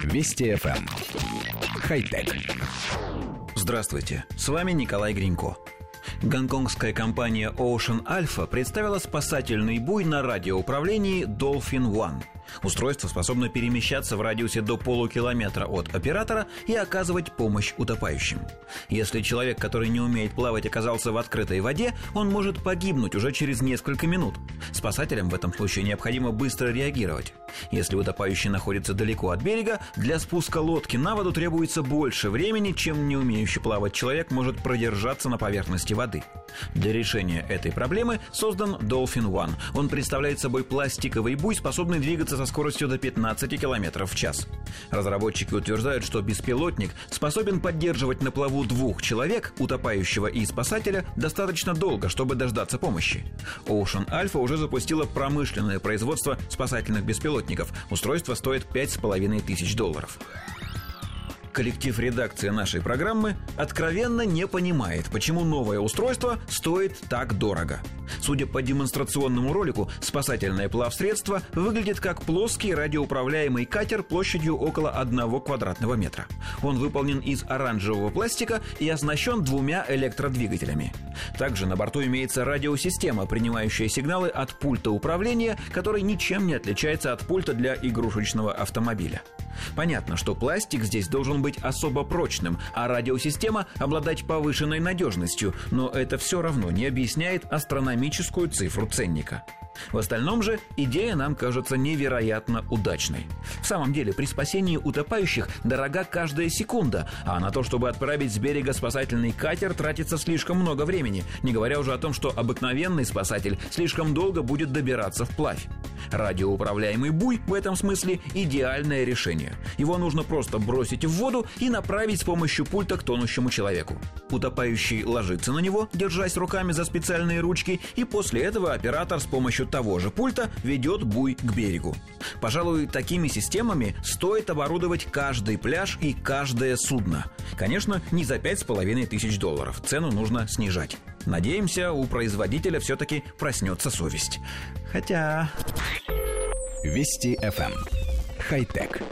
Вести FM. Эм. Хай-тек. Здравствуйте, с вами Николай Гринько. Гонконгская компания Ocean Alpha представила спасательный буй на радиоуправлении Dolphin One – Устройство способно перемещаться в радиусе до полукилометра от оператора и оказывать помощь утопающим. Если человек, который не умеет плавать, оказался в открытой воде, он может погибнуть уже через несколько минут. Спасателям в этом случае необходимо быстро реагировать. Если утопающий находится далеко от берега, для спуска лодки на воду требуется больше времени, чем не умеющий плавать человек может продержаться на поверхности воды. Для решения этой проблемы создан Dolphin One. Он представляет собой пластиковый буй, способный двигаться со скоростью до 15 км в час. Разработчики утверждают, что беспилотник способен поддерживать на плаву двух человек, утопающего и спасателя, достаточно долго, чтобы дождаться помощи. Ocean Alpha уже запустила промышленное производство спасательных беспилотников. Устройство стоит 5,5 тысяч долларов коллектив редакции нашей программы откровенно не понимает, почему новое устройство стоит так дорого. Судя по демонстрационному ролику, спасательное плавсредство выглядит как плоский радиоуправляемый катер площадью около одного квадратного метра. Он выполнен из оранжевого пластика и оснащен двумя электродвигателями. Также на борту имеется радиосистема, принимающая сигналы от пульта управления, который ничем не отличается от пульта для игрушечного автомобиля. Понятно, что пластик здесь должен быть особо прочным, а радиосистема обладать повышенной надежностью, но это все равно не объясняет астрономическую цифру ценника. В остальном же идея нам кажется невероятно удачной. В самом деле, при спасении утопающих дорога каждая секунда, а на то, чтобы отправить с берега спасательный катер, тратится слишком много времени, не говоря уже о том, что обыкновенный спасатель слишком долго будет добираться вплавь. Радиоуправляемый буй в этом смысле идеальное решение. Его нужно просто бросить в воду и направить с помощью пульта к тонущему человеку. Утопающий ложится на него, держась руками за специальные ручки, и после этого оператор с помощью того же пульта ведет буй к берегу. Пожалуй, такими системами стоит оборудовать каждый пляж и каждое судно. Конечно, не за пять с половиной тысяч долларов. Цену нужно снижать. Надеемся, у производителя все-таки проснется совесть. Хотя... Вести FM. Эм. Хай-тек.